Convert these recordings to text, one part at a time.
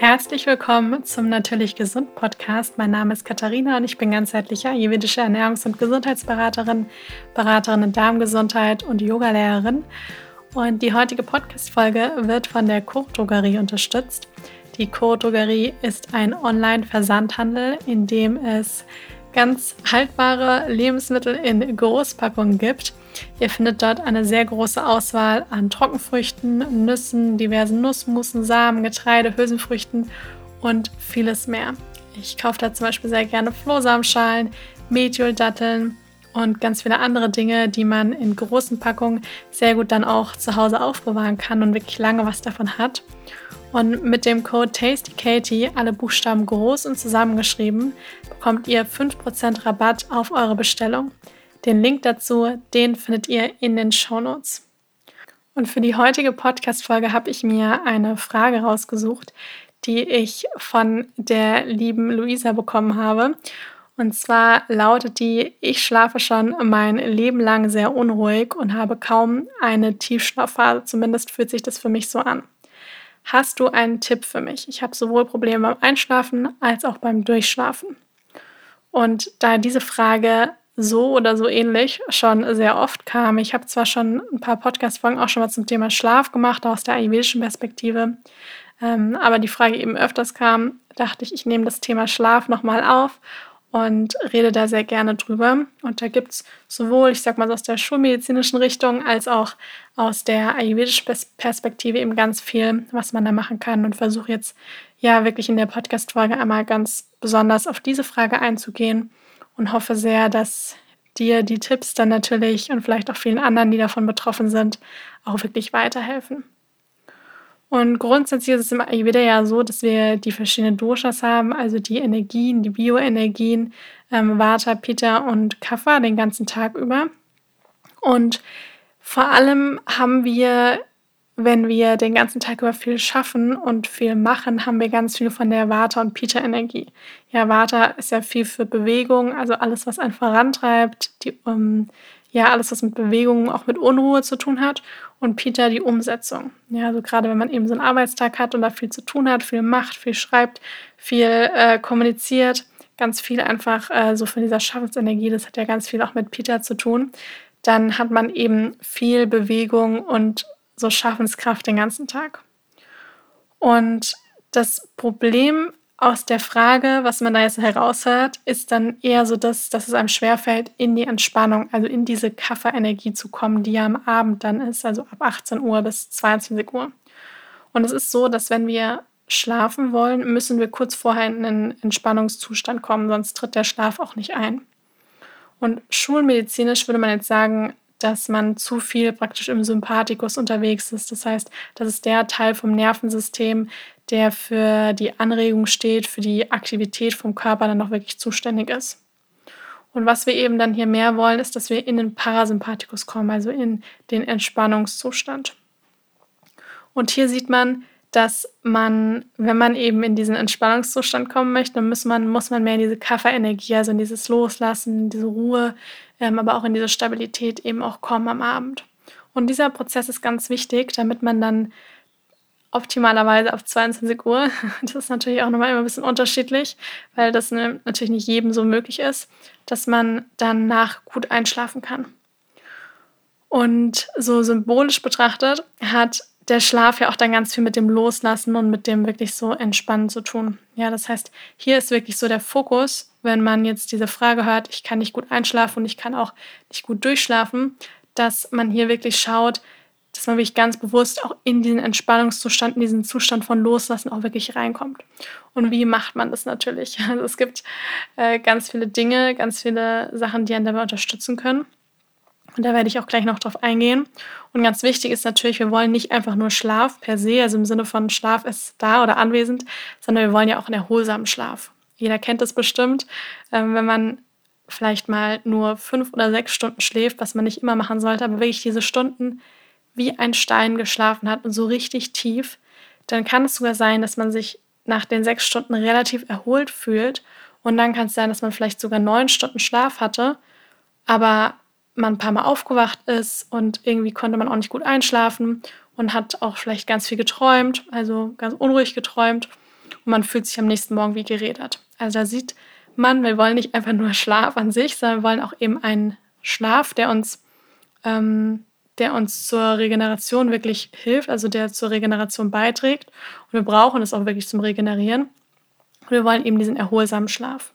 Herzlich willkommen zum Natürlich Gesund Podcast. Mein Name ist Katharina und ich bin ganzheitliche ayurvedische Ernährungs- und Gesundheitsberaterin, Beraterin in Darmgesundheit und Yogalehrerin. Und die heutige Podcast-Folge wird von der Court Drogerie unterstützt. Die Court Drogerie ist ein Online-Versandhandel, in dem es ganz haltbare Lebensmittel in Großpackungen gibt. Ihr findet dort eine sehr große Auswahl an Trockenfrüchten, Nüssen, diversen Nussmusen, Samen, Getreide, Hülsenfrüchten und vieles mehr. Ich kaufe da zum Beispiel sehr gerne Flohsamenschalen, Mediol-Datteln und ganz viele andere Dinge, die man in großen Packungen sehr gut dann auch zu Hause aufbewahren kann und wirklich lange was davon hat. Und mit dem Code TastyKatie, alle Buchstaben groß und zusammengeschrieben, bekommt ihr 5% Rabatt auf eure Bestellung. Den Link dazu, den findet ihr in den Show Notes. Und für die heutige Podcast-Folge habe ich mir eine Frage rausgesucht, die ich von der lieben Luisa bekommen habe. Und zwar lautet die, ich schlafe schon mein Leben lang sehr unruhig und habe kaum eine Tiefschlafphase. Zumindest fühlt sich das für mich so an. Hast du einen Tipp für mich? Ich habe sowohl Probleme beim Einschlafen als auch beim Durchschlafen. Und da diese Frage so oder so ähnlich schon sehr oft kam, ich habe zwar schon ein paar Podcast-Folgen auch schon mal zum Thema Schlaf gemacht, aus der ayurvedischen Perspektive, ähm, aber die Frage eben öfters kam, dachte ich, ich nehme das Thema Schlaf nochmal auf und rede da sehr gerne drüber. Und da gibt es sowohl, ich sag mal, aus der schulmedizinischen Richtung als auch aus der ayurvedischen Perspektive eben ganz viel, was man da machen kann und versuche jetzt ja wirklich in der Podcast-Folge einmal ganz besonders auf diese Frage einzugehen und hoffe sehr, dass dir die Tipps dann natürlich und vielleicht auch vielen anderen, die davon betroffen sind, auch wirklich weiterhelfen. Und grundsätzlich ist es im Ayurveda ja so, dass wir die verschiedenen Doshas haben, also die Energien, die Bioenergien, ähm, Vata, Pitta und Kapha den ganzen Tag über. Und vor allem haben wir, wenn wir den ganzen Tag über viel schaffen und viel machen, haben wir ganz viel von der Vata- und Pitta-Energie. Ja, Vata ist ja viel für Bewegung, also alles, was einen vorantreibt, die, um, ähm, ja, alles, was mit Bewegung, auch mit Unruhe zu tun hat und Peter die Umsetzung. Ja, also gerade wenn man eben so einen Arbeitstag hat und da viel zu tun hat, viel macht, viel schreibt, viel äh, kommuniziert, ganz viel einfach äh, so von dieser Schaffensenergie, das hat ja ganz viel auch mit Peter zu tun, dann hat man eben viel Bewegung und so Schaffenskraft den ganzen Tag. Und das Problem aus der Frage, was man da jetzt heraushört, ist dann eher so, dass, dass es einem schwerfällt, in die Entspannung, also in diese Kaffee-Energie zu kommen, die ja am Abend dann ist, also ab 18 Uhr bis 22 Uhr. Und es ist so, dass wenn wir schlafen wollen, müssen wir kurz vorher in einen Entspannungszustand kommen, sonst tritt der Schlaf auch nicht ein. Und schulmedizinisch würde man jetzt sagen, dass man zu viel praktisch im Sympathikus unterwegs ist. Das heißt, das ist der Teil vom Nervensystem, der für die Anregung steht, für die Aktivität vom Körper dann noch wirklich zuständig ist. Und was wir eben dann hier mehr wollen, ist, dass wir in den Parasympathikus kommen, also in den Entspannungszustand. Und hier sieht man, dass man, wenn man eben in diesen Entspannungszustand kommen möchte, dann muss man, muss man mehr in diese Kafferenergie, also in dieses Loslassen, diese Ruhe, ähm, aber auch in diese Stabilität eben auch kommen am Abend. Und dieser Prozess ist ganz wichtig, damit man dann optimalerweise auf 22 Uhr. Das ist natürlich auch nochmal immer ein bisschen unterschiedlich, weil das ne, natürlich nicht jedem so möglich ist, dass man danach gut einschlafen kann. Und so symbolisch betrachtet hat der Schlaf ja auch dann ganz viel mit dem Loslassen und mit dem wirklich so Entspannen zu tun. Ja, das heißt, hier ist wirklich so der Fokus, wenn man jetzt diese Frage hört, ich kann nicht gut einschlafen und ich kann auch nicht gut durchschlafen, dass man hier wirklich schaut, dass man wirklich ganz bewusst auch in diesen Entspannungszustand, in diesen Zustand von Loslassen auch wirklich reinkommt. Und wie macht man das natürlich? Also es gibt äh, ganz viele Dinge, ganz viele Sachen, die einen dabei unterstützen können. Und da werde ich auch gleich noch drauf eingehen. Und ganz wichtig ist natürlich, wir wollen nicht einfach nur Schlaf per se, also im Sinne von Schlaf ist da oder anwesend, sondern wir wollen ja auch einen erholsamen Schlaf. Jeder kennt das bestimmt, ähm, wenn man vielleicht mal nur fünf oder sechs Stunden schläft, was man nicht immer machen sollte, aber wirklich diese Stunden wie ein Stein geschlafen hat und so richtig tief, dann kann es sogar sein, dass man sich nach den sechs Stunden relativ erholt fühlt. Und dann kann es sein, dass man vielleicht sogar neun Stunden Schlaf hatte, aber man ein paar Mal aufgewacht ist und irgendwie konnte man auch nicht gut einschlafen und hat auch vielleicht ganz viel geträumt, also ganz unruhig geträumt. und man fühlt sich am nächsten Morgen wie gerädert. Also da sieht man, wir wollen nicht einfach nur Schlaf an sich, sondern wir wollen auch eben einen Schlaf, der uns, ähm, der uns zur Regeneration wirklich hilft, also der zur Regeneration beiträgt. Und wir brauchen es auch wirklich zum Regenerieren. Und wir wollen eben diesen erholsamen Schlaf.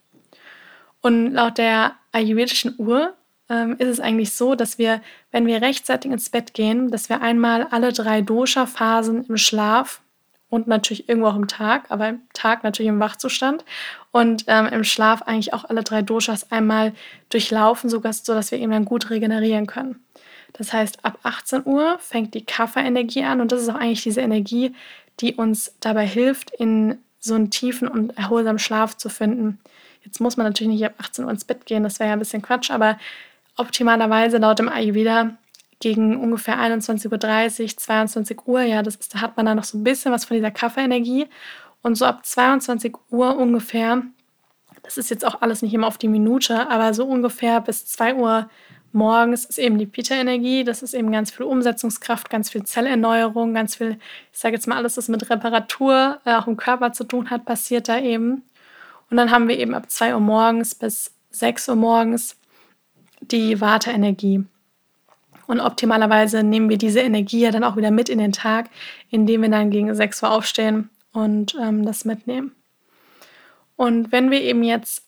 Und laut der ayurvedischen Uhr ähm, ist es eigentlich so, dass wir, wenn wir rechtzeitig ins Bett gehen, dass wir einmal alle drei Dosha-Phasen im Schlaf und natürlich irgendwo auch im Tag, aber im Tag natürlich im Wachzustand und ähm, im Schlaf eigentlich auch alle drei Doshas einmal durchlaufen, so, dass wir eben dann gut regenerieren können. Das heißt, ab 18 Uhr fängt die Kapha-Energie an und das ist auch eigentlich diese Energie, die uns dabei hilft, in so einen tiefen und erholsamen Schlaf zu finden. Jetzt muss man natürlich nicht ab 18 Uhr ins Bett gehen, das wäre ja ein bisschen Quatsch, aber optimalerweise laut dem Ayurveda gegen ungefähr 21.30 Uhr, 22 Uhr, ja, das ist, da hat man dann noch so ein bisschen was von dieser Kaffeenergie. Und so ab 22 Uhr ungefähr, das ist jetzt auch alles nicht immer auf die Minute, aber so ungefähr bis 2 Uhr morgens ist eben die Pita-Energie. Das ist eben ganz viel Umsetzungskraft, ganz viel Zellerneuerung, ganz viel, ich sage jetzt mal alles, was mit Reparatur äh, auch im Körper zu tun hat, passiert da eben. Und dann haben wir eben ab 2 Uhr morgens bis 6 Uhr morgens die Vata-Energie. Und optimalerweise nehmen wir diese Energie ja dann auch wieder mit in den Tag, indem wir dann gegen 6 Uhr aufstehen und ähm, das mitnehmen. Und wenn wir eben jetzt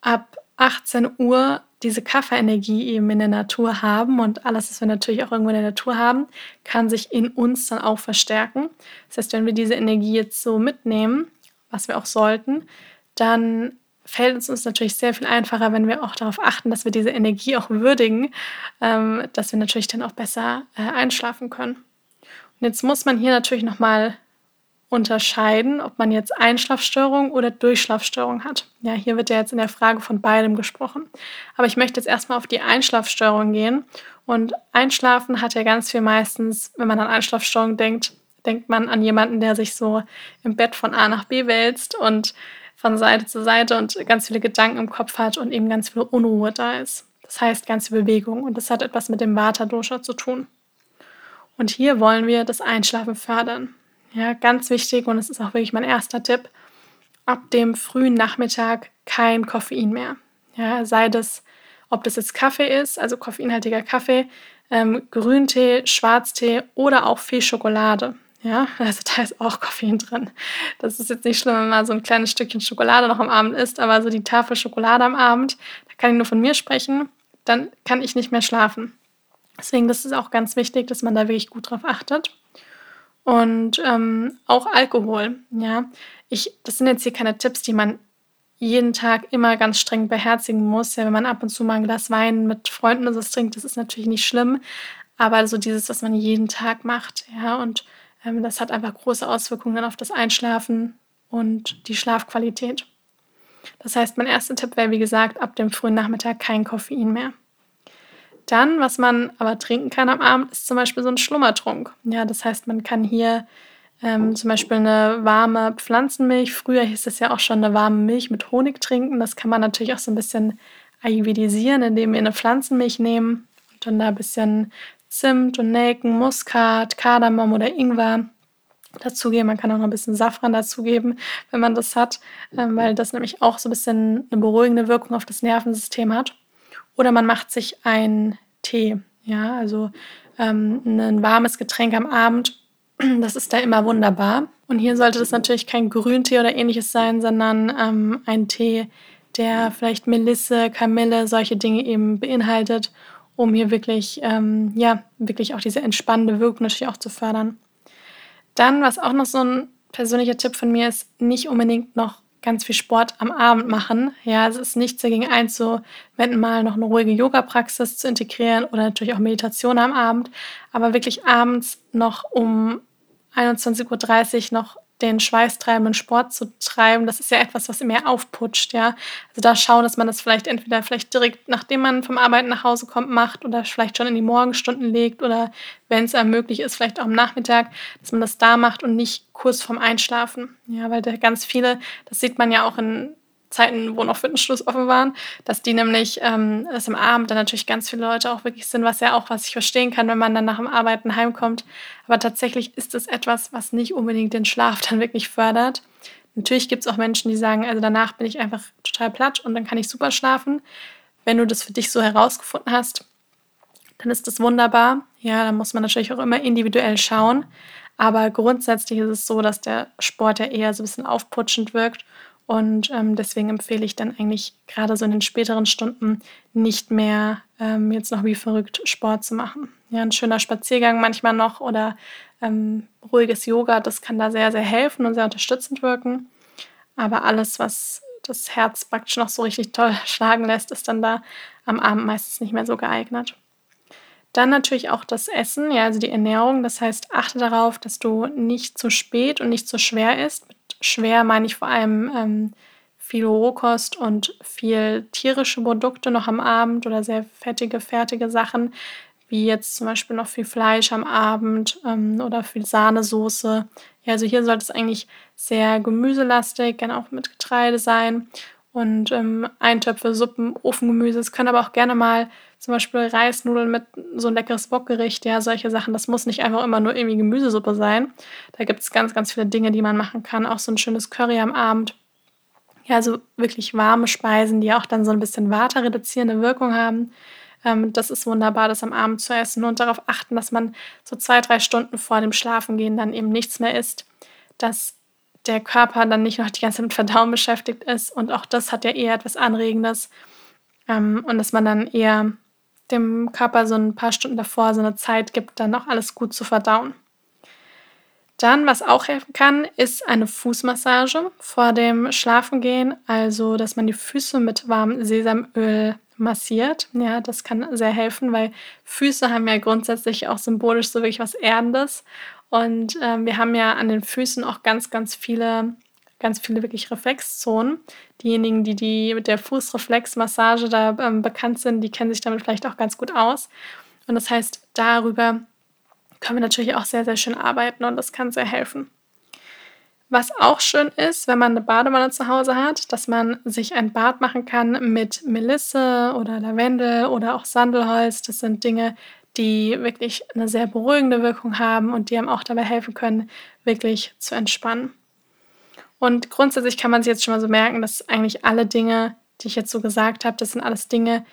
ab 18 Uhr diese Kaffeenergie eben in der Natur haben und alles, was wir natürlich auch irgendwo in der Natur haben, kann sich in uns dann auch verstärken. Das heißt, wenn wir diese Energie jetzt so mitnehmen, was wir auch sollten, dann fällt es uns natürlich sehr viel einfacher, wenn wir auch darauf achten, dass wir diese Energie auch würdigen, ähm, dass wir natürlich dann auch besser äh, einschlafen können. Und jetzt muss man hier natürlich nochmal unterscheiden, ob man jetzt Einschlafstörung oder Durchschlafstörung hat. Ja, hier wird ja jetzt in der Frage von beidem gesprochen. Aber ich möchte jetzt erstmal auf die Einschlafstörung gehen. Und Einschlafen hat ja ganz viel meistens, wenn man an Einschlafstörung denkt, denkt man an jemanden, der sich so im Bett von A nach B wälzt und von Seite zu Seite und ganz viele Gedanken im Kopf hat und eben ganz viel Unruhe da ist. Das heißt, ganz viel Bewegung und das hat etwas mit dem Vata-Dosha zu tun. Und hier wollen wir das Einschlafen fördern. Ja, ganz wichtig und es ist auch wirklich mein erster Tipp. Ab dem frühen Nachmittag kein Koffein mehr. Ja, sei das, ob das jetzt Kaffee ist, also koffeinhaltiger Kaffee, ähm, Grüntee, Schwarztee oder auch viel Schokolade. Ja, also da ist auch Koffein drin. Das ist jetzt nicht schlimm, wenn man so ein kleines Stückchen Schokolade noch am Abend isst, aber so die Tafel Schokolade am Abend, da kann ich nur von mir sprechen, dann kann ich nicht mehr schlafen. Deswegen, das ist auch ganz wichtig, dass man da wirklich gut drauf achtet. Und ähm, auch Alkohol, ja. Ich, das sind jetzt hier keine Tipps, die man jeden Tag immer ganz streng beherzigen muss. Ja, wenn man ab und zu mal ein Glas Wein mit Freunden oder so trinkt, das ist natürlich nicht schlimm. Aber so dieses, was man jeden Tag macht, ja, und das hat einfach große Auswirkungen auf das Einschlafen und die Schlafqualität. Das heißt, mein erster Tipp wäre, wie gesagt, ab dem frühen Nachmittag kein Koffein mehr. Dann, was man aber trinken kann am Abend, ist zum Beispiel so ein Schlummertrunk. Ja, das heißt, man kann hier ähm, zum Beispiel eine warme Pflanzenmilch, früher hieß es ja auch schon eine warme Milch mit Honig trinken. Das kann man natürlich auch so ein bisschen ayurvedisieren, indem wir eine Pflanzenmilch nehmen und dann da ein bisschen Zimt und Nelken, Muskat, Kardamom oder Ingwer dazugeben. Man kann auch noch ein bisschen Safran dazugeben, wenn man das hat, ähm, weil das nämlich auch so ein bisschen eine beruhigende Wirkung auf das Nervensystem hat. Oder man macht sich einen Tee, ja, also ähm, ein warmes Getränk am Abend. Das ist da immer wunderbar. Und hier sollte das natürlich kein Grüntee oder ähnliches sein, sondern ähm, ein Tee, der vielleicht Melisse, Kamille, solche Dinge eben beinhaltet um hier wirklich, ähm, ja, wirklich auch diese entspannende Wirkung natürlich auch zu fördern. Dann, was auch noch so ein persönlicher Tipp von mir ist, nicht unbedingt noch ganz viel Sport am Abend machen. Ja, es ist nichts dagegen einzuwenden, mal noch eine ruhige Yoga-Praxis zu integrieren oder natürlich auch Meditation am Abend, aber wirklich abends noch um 21.30 Uhr noch den schweißtreibenden Sport zu treiben, das ist ja etwas, was mehr aufputscht, ja. Also da schauen, dass man das vielleicht entweder vielleicht direkt, nachdem man vom Arbeiten nach Hause kommt, macht oder vielleicht schon in die Morgenstunden legt oder wenn es möglich ist, vielleicht auch am Nachmittag, dass man das da macht und nicht kurz vorm Einschlafen. Ja, weil da ganz viele, das sieht man ja auch in Zeiten, wo noch Fitnessstudios offen waren, dass die nämlich, ähm, dass am Abend dann natürlich ganz viele Leute auch wirklich sind, was ja auch, was ich verstehen kann, wenn man dann nach dem Arbeiten heimkommt. Aber tatsächlich ist es etwas, was nicht unbedingt den Schlaf dann wirklich fördert. Natürlich gibt es auch Menschen, die sagen, also danach bin ich einfach total platt und dann kann ich super schlafen. Wenn du das für dich so herausgefunden hast, dann ist das wunderbar. Ja, dann muss man natürlich auch immer individuell schauen. Aber grundsätzlich ist es so, dass der Sport ja eher so ein bisschen aufputschend wirkt. Und ähm, deswegen empfehle ich dann eigentlich gerade so in den späteren Stunden nicht mehr ähm, jetzt noch wie verrückt Sport zu machen. Ja, ein schöner Spaziergang manchmal noch oder ähm, ruhiges Yoga, das kann da sehr, sehr helfen und sehr unterstützend wirken. Aber alles, was das Herz praktisch noch so richtig toll schlagen lässt, ist dann da am Abend meistens nicht mehr so geeignet. Dann natürlich auch das Essen, ja, also die Ernährung. Das heißt, achte darauf, dass du nicht zu spät und nicht zu schwer isst. Schwer meine ich vor allem ähm, viel Rohkost und viel tierische Produkte noch am Abend oder sehr fettige, fertige Sachen, wie jetzt zum Beispiel noch viel Fleisch am Abend ähm, oder viel Sahnesoße. Ja, also hier sollte es eigentlich sehr gemüselastig, gerne auch mit Getreide sein und ähm, Eintöpfe, Suppen, Ofengemüse. Es können aber auch gerne mal zum Beispiel Reisnudeln mit so ein leckeres Bockgericht, ja, solche Sachen. Das muss nicht einfach immer nur irgendwie Gemüsesuppe sein. Da gibt es ganz, ganz viele Dinge, die man machen kann. Auch so ein schönes Curry am Abend. Ja, so wirklich warme Speisen, die auch dann so ein bisschen waterreduzierende Wirkung haben. Ähm, das ist wunderbar, das am Abend zu essen und darauf achten, dass man so zwei, drei Stunden vor dem Schlafengehen dann eben nichts mehr isst. Dass der Körper dann nicht noch die ganze Zeit mit Verdauen beschäftigt ist. Und auch das hat ja eher etwas Anregendes. Ähm, und dass man dann eher dem Körper so ein paar Stunden davor so eine Zeit gibt, dann noch alles gut zu verdauen. Dann, was auch helfen kann, ist eine Fußmassage vor dem Schlafengehen. Also, dass man die Füße mit warmem Sesamöl massiert. Ja, das kann sehr helfen, weil Füße haben ja grundsätzlich auch symbolisch so wirklich was Erdendes. Und ähm, wir haben ja an den Füßen auch ganz, ganz viele, ganz viele wirklich Reflexzonen. Diejenigen, die, die mit der Fußreflexmassage da ähm, bekannt sind, die kennen sich damit vielleicht auch ganz gut aus. Und das heißt, darüber können wir natürlich auch sehr, sehr schön arbeiten und das kann sehr helfen. Was auch schön ist, wenn man eine Badewanne zu Hause hat, dass man sich ein Bad machen kann mit Melisse oder Lavendel oder auch Sandelholz. Das sind Dinge, die wirklich eine sehr beruhigende Wirkung haben und die einem auch dabei helfen können, wirklich zu entspannen. Und grundsätzlich kann man sich jetzt schon mal so merken, dass eigentlich alle Dinge, die ich jetzt so gesagt habe, das sind alles Dinge,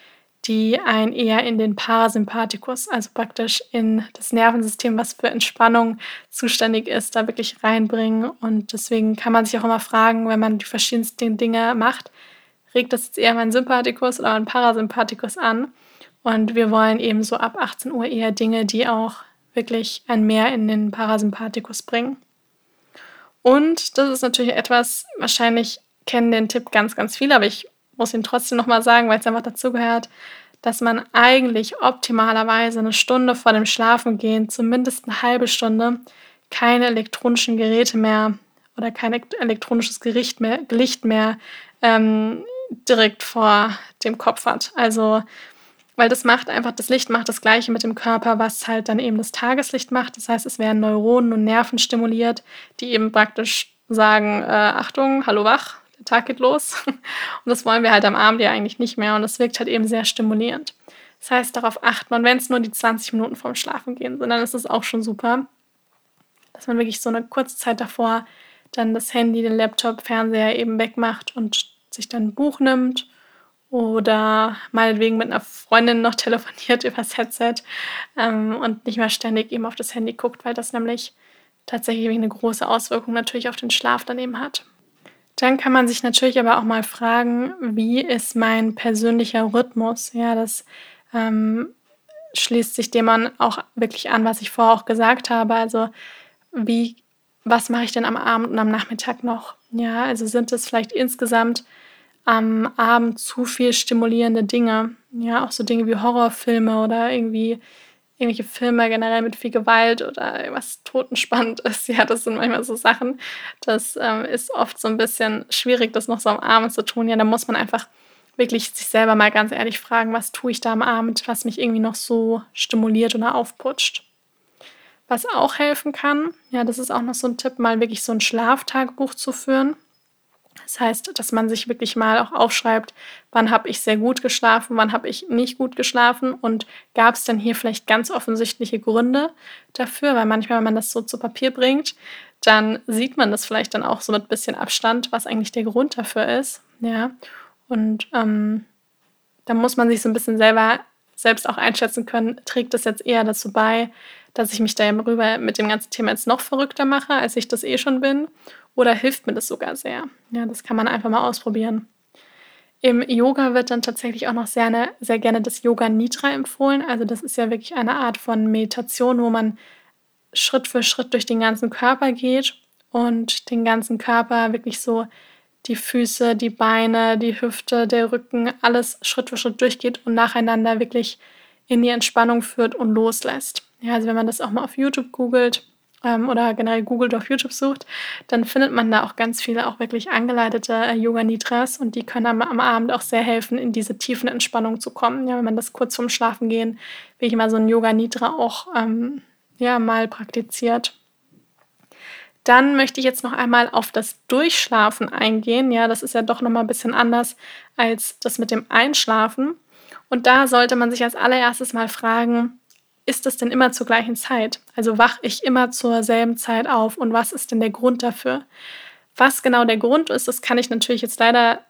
die einen eher in den Parasympathikus, also praktisch in das Nervensystem, was für Entspannung zuständig ist, da wirklich reinbringen. Und deswegen kann man sich auch immer fragen, wenn man die verschiedensten Dinge macht, regt das jetzt eher meinen Sympathikus oder meinen Parasympathikus an? Und wir wollen eben so ab 18 Uhr eher Dinge, die auch wirklich ein Mehr in den Parasympathikus bringen. Und das ist natürlich etwas, wahrscheinlich kennen den Tipp ganz, ganz viele, aber ich muss ihn trotzdem nochmal sagen, weil es einfach dazugehört, dass man eigentlich optimalerweise eine Stunde vor dem Schlafengehen, zumindest eine halbe Stunde, keine elektronischen Geräte mehr oder kein elektronisches Gericht mehr, Licht mehr ähm, direkt vor dem Kopf hat. Also weil das macht einfach, das Licht macht das Gleiche mit dem Körper, was halt dann eben das Tageslicht macht. Das heißt, es werden Neuronen und Nerven stimuliert, die eben praktisch sagen, äh, Achtung, hallo wach, Tag geht los. Und das wollen wir halt am Abend ja eigentlich nicht mehr und das wirkt halt eben sehr stimulierend. Das heißt, darauf achten und wenn es nur die 20 Minuten vorm Schlafen gehen sind, dann ist es auch schon super, dass man wirklich so eine kurze Zeit davor dann das Handy, den Laptop, Fernseher eben wegmacht und sich dann ein Buch nimmt oder meinetwegen mit einer Freundin noch telefoniert übers Headset ähm, und nicht mehr ständig eben auf das Handy guckt, weil das nämlich tatsächlich eine große Auswirkung natürlich auf den Schlaf daneben hat. Dann kann man sich natürlich aber auch mal fragen, wie ist mein persönlicher Rhythmus? Ja, das ähm, schließt sich dem man auch wirklich an, was ich vorher auch gesagt habe. Also wie, was mache ich denn am Abend und am Nachmittag noch? Ja, also sind es vielleicht insgesamt am Abend zu viel stimulierende Dinge. Ja, auch so Dinge wie Horrorfilme oder irgendwie irgendwelche Filme generell mit viel Gewalt oder was totenspannend ist. Ja, das sind manchmal so Sachen. Das ähm, ist oft so ein bisschen schwierig, das noch so am Abend zu tun. Ja, da muss man einfach wirklich sich selber mal ganz ehrlich fragen, was tue ich da am Abend, was mich irgendwie noch so stimuliert oder aufputscht. Was auch helfen kann, ja, das ist auch noch so ein Tipp, mal wirklich so ein Schlaftagebuch zu führen. Das heißt, dass man sich wirklich mal auch aufschreibt, wann habe ich sehr gut geschlafen, wann habe ich nicht gut geschlafen und gab es denn hier vielleicht ganz offensichtliche Gründe dafür, weil manchmal, wenn man das so zu Papier bringt, dann sieht man das vielleicht dann auch so mit bisschen Abstand, was eigentlich der Grund dafür ist. Ja. Und ähm, da muss man sich so ein bisschen selber selbst auch einschätzen können, trägt das jetzt eher dazu bei, dass ich mich da rüber mit dem ganzen Thema jetzt noch verrückter mache, als ich das eh schon bin, oder hilft mir das sogar sehr? Ja, das kann man einfach mal ausprobieren. Im Yoga wird dann tatsächlich auch noch sehr, sehr gerne das Yoga Nidra empfohlen. Also das ist ja wirklich eine Art von Meditation, wo man Schritt für Schritt durch den ganzen Körper geht und den ganzen Körper wirklich so die Füße, die Beine, die Hüfte, der Rücken, alles Schritt für Schritt durchgeht und nacheinander wirklich in die Entspannung führt und loslässt. Ja, also wenn man das auch mal auf YouTube googelt ähm, oder generell googelt auf YouTube sucht, dann findet man da auch ganz viele auch wirklich angeleitete äh, Yoga Nidras und die können am, am, Abend auch sehr helfen, in diese tiefen Entspannung zu kommen. Ja, wenn man das kurz vorm Schlafen gehen, wie ich mal so ein Yoga Nidra auch ähm, ja, mal praktiziert. Dann möchte ich jetzt noch einmal auf das Durchschlafen eingehen. Ja, das ist ja doch noch mal ein bisschen anders als das mit dem Einschlafen. Und da sollte man sich als allererstes mal fragen, ist das denn immer zur gleichen Zeit? Also wache ich immer zur selben Zeit auf und was ist denn der Grund dafür? Was genau der Grund ist, das kann ich natürlich jetzt leider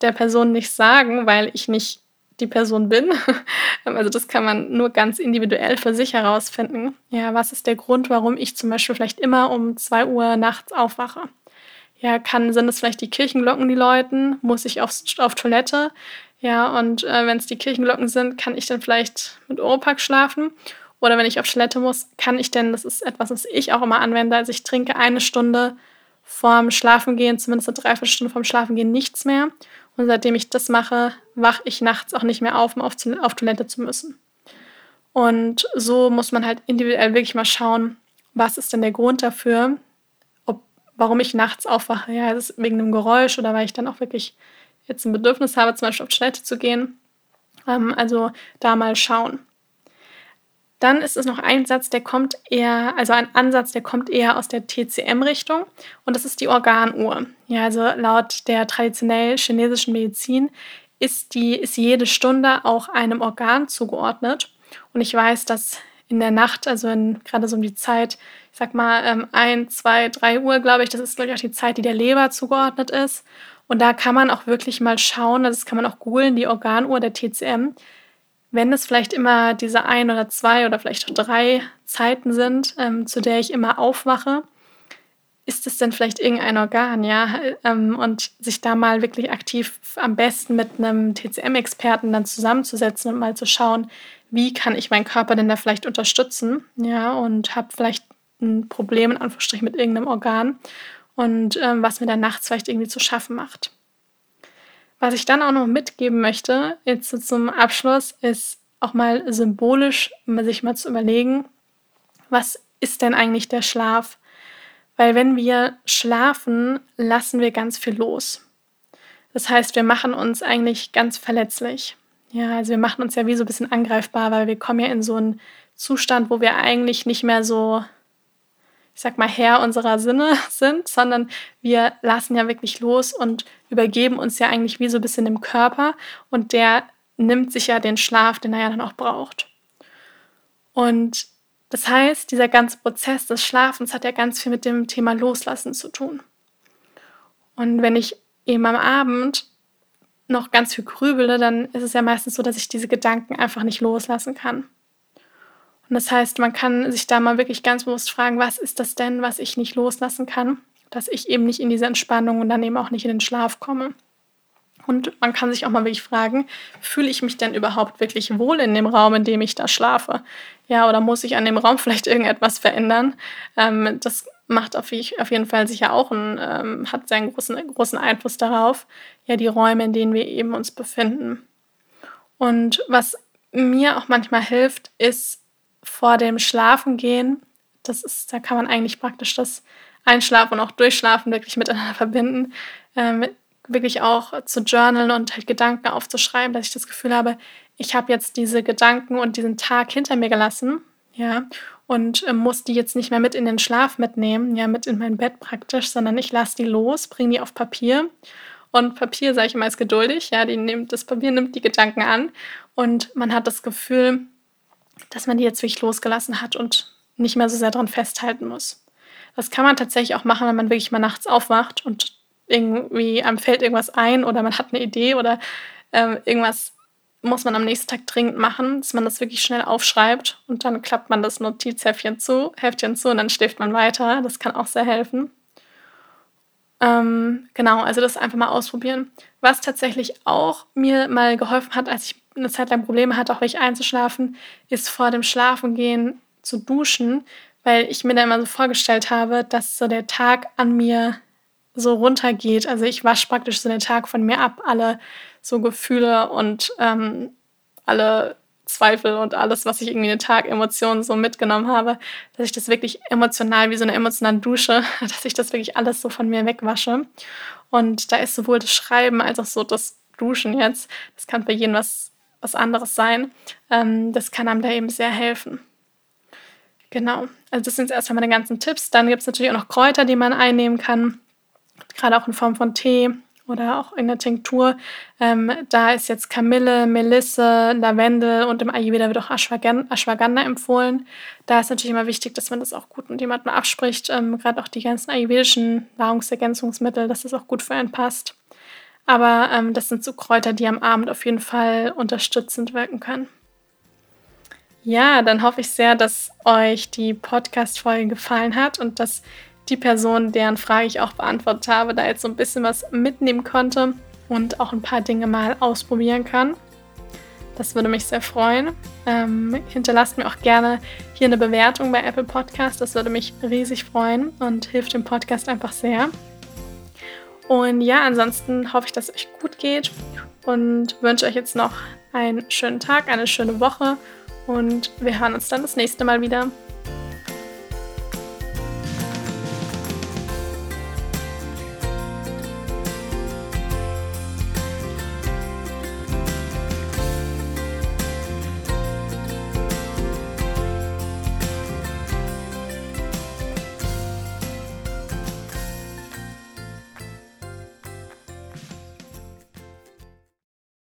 der Person nicht sagen, weil ich nicht die Person bin. Also das kann man nur ganz individuell für sich herausfinden. Ja, was ist der Grund, warum ich zum Beispiel vielleicht immer um 2 Uhr nachts aufwache? Ja, kann, sind es vielleicht die Kirchenglocken, die läuten? Muss ich aufs, auf Toilette? Ja, und äh, wenn es die Kirchenglocken sind, kann ich dann vielleicht mit Oropax schlafen? Oder wenn ich auf Toilette muss, kann ich denn, das ist etwas, was ich auch immer anwende, also ich trinke eine Stunde vorm Schlafengehen, zumindest eine Dreiviertelstunde vorm Schlafengehen nichts mehr. Und seitdem ich das mache, wache ich nachts auch nicht mehr auf, um auf, auf Toilette zu müssen. Und so muss man halt individuell wirklich mal schauen, was ist denn der Grund dafür, ob, warum ich nachts aufwache. Ja, ist es wegen einem Geräusch oder weil ich dann auch wirklich jetzt ein Bedürfnis habe, zum Beispiel auf Toilette zu gehen. Ähm, also da mal schauen. Dann ist es noch ein Satz, der kommt eher, also ein Ansatz, der kommt eher aus der TCM-Richtung und das ist die Organuhr. Ja, also laut der traditionell chinesischen Medizin ist, die, ist jede Stunde auch einem Organ zugeordnet. Und ich weiß, dass in der Nacht, also gerade so um die Zeit, ich sag mal ähm, 1, 2, 3 Uhr, glaube ich, das ist, glaube ich, auch die Zeit, die der Leber zugeordnet ist. Und da kann man auch wirklich mal schauen, das kann man auch googeln, die Organuhr der TCM wenn es vielleicht immer diese ein oder zwei oder vielleicht auch drei Zeiten sind, ähm, zu der ich immer aufwache, ist es denn vielleicht irgendein Organ, ja? Ähm, und sich da mal wirklich aktiv am besten mit einem TCM-Experten dann zusammenzusetzen und mal zu schauen, wie kann ich meinen Körper denn da vielleicht unterstützen, ja? Und habe vielleicht ein Problem in Anführungsstrichen mit irgendeinem Organ und ähm, was mir dann nachts vielleicht irgendwie zu schaffen macht. Was ich dann auch noch mitgeben möchte, jetzt zum Abschluss, ist auch mal symbolisch sich mal zu überlegen, was ist denn eigentlich der Schlaf? Weil wenn wir schlafen, lassen wir ganz viel los. Das heißt, wir machen uns eigentlich ganz verletzlich. Ja, also wir machen uns ja wie so ein bisschen angreifbar, weil wir kommen ja in so einen Zustand, wo wir eigentlich nicht mehr so ich sag mal, Herr unserer Sinne sind, sondern wir lassen ja wirklich los und übergeben uns ja eigentlich wie so ein bisschen im Körper und der nimmt sich ja den Schlaf, den er ja dann auch braucht. Und das heißt, dieser ganze Prozess des Schlafens hat ja ganz viel mit dem Thema Loslassen zu tun. Und wenn ich eben am Abend noch ganz viel grübele, dann ist es ja meistens so, dass ich diese Gedanken einfach nicht loslassen kann. Und das heißt, man kann sich da mal wirklich ganz bewusst fragen, was ist das denn, was ich nicht loslassen kann, dass ich eben nicht in diese Entspannung und dann eben auch nicht in den Schlaf komme. Und man kann sich auch mal wirklich fragen, fühle ich mich denn überhaupt wirklich wohl in dem Raum, in dem ich da schlafe? Ja, oder muss ich an dem Raum vielleicht irgendetwas verändern? Ähm, das macht auf, jeden Fall sicher auch einen, ähm, hat seinen großen, großen Einfluss darauf, ja, die Räume, in denen wir eben uns befinden. Und was mir auch manchmal hilft, ist vor dem Schlafengehen, das ist, da kann man eigentlich praktisch das Einschlafen und auch Durchschlafen wirklich miteinander verbinden, ähm, wirklich auch zu journalen und halt Gedanken aufzuschreiben, dass ich das Gefühl habe, ich habe jetzt diese Gedanken und diesen Tag hinter mir gelassen, ja, und äh, muss die jetzt nicht mehr mit in den Schlaf mitnehmen, ja, mit in mein Bett praktisch, sondern ich lasse die los, bringe die auf Papier. Und Papier, sage ich immer, ist geduldig, ja, die nimmt, das Papier nimmt die Gedanken an und man hat das Gefühl, dass man die jetzt wirklich losgelassen hat und nicht mehr so sehr daran festhalten muss. Das kann man tatsächlich auch machen, wenn man wirklich mal nachts aufwacht und irgendwie einem fällt irgendwas ein oder man hat eine Idee oder ähm, irgendwas muss man am nächsten Tag dringend machen, dass man das wirklich schnell aufschreibt und dann klappt man das Notizheftchen zu, Heftchen zu und dann schläft man weiter. Das kann auch sehr helfen. Ähm, genau, also das einfach mal ausprobieren. Was tatsächlich auch mir mal geholfen hat, als ich eine Zeit lang Probleme hatte, auch wirklich einzuschlafen, ist vor dem Schlafengehen zu duschen, weil ich mir da immer so vorgestellt habe, dass so der Tag an mir so runtergeht. Also ich wasche praktisch so den Tag von mir ab, alle so Gefühle und ähm, alle Zweifel und alles, was ich irgendwie den Tag Emotionen so mitgenommen habe, dass ich das wirklich emotional, wie so eine emotionale Dusche, dass ich das wirklich alles so von mir wegwasche. Und da ist sowohl das Schreiben als auch so das Duschen jetzt, das kann für jeden was, was anderes sein. Ähm, das kann einem da eben sehr helfen. Genau, also das sind jetzt erstmal meine ganzen Tipps. Dann gibt es natürlich auch noch Kräuter, die man einnehmen kann, gerade auch in Form von Tee oder auch in der Tinktur. Ähm, da ist jetzt Kamille, Melisse, Lavendel und im Ayurveda wird auch Ashwagandha empfohlen. Da ist natürlich immer wichtig, dass man das auch gut mit jemandem abspricht, ähm, gerade auch die ganzen ayurvedischen Nahrungsergänzungsmittel, dass das auch gut für einen passt. Aber ähm, das sind so Kräuter, die am Abend auf jeden Fall unterstützend wirken können. Ja, dann hoffe ich sehr, dass euch die Podcast-Folge gefallen hat und dass die Person, deren Frage ich auch beantwortet habe, da jetzt so ein bisschen was mitnehmen konnte und auch ein paar Dinge mal ausprobieren kann. Das würde mich sehr freuen. Ähm, hinterlasst mir auch gerne hier eine Bewertung bei Apple Podcast. Das würde mich riesig freuen und hilft dem Podcast einfach sehr. Und ja, ansonsten hoffe ich, dass es euch gut geht und wünsche euch jetzt noch einen schönen Tag, eine schöne Woche und wir hören uns dann das nächste Mal wieder.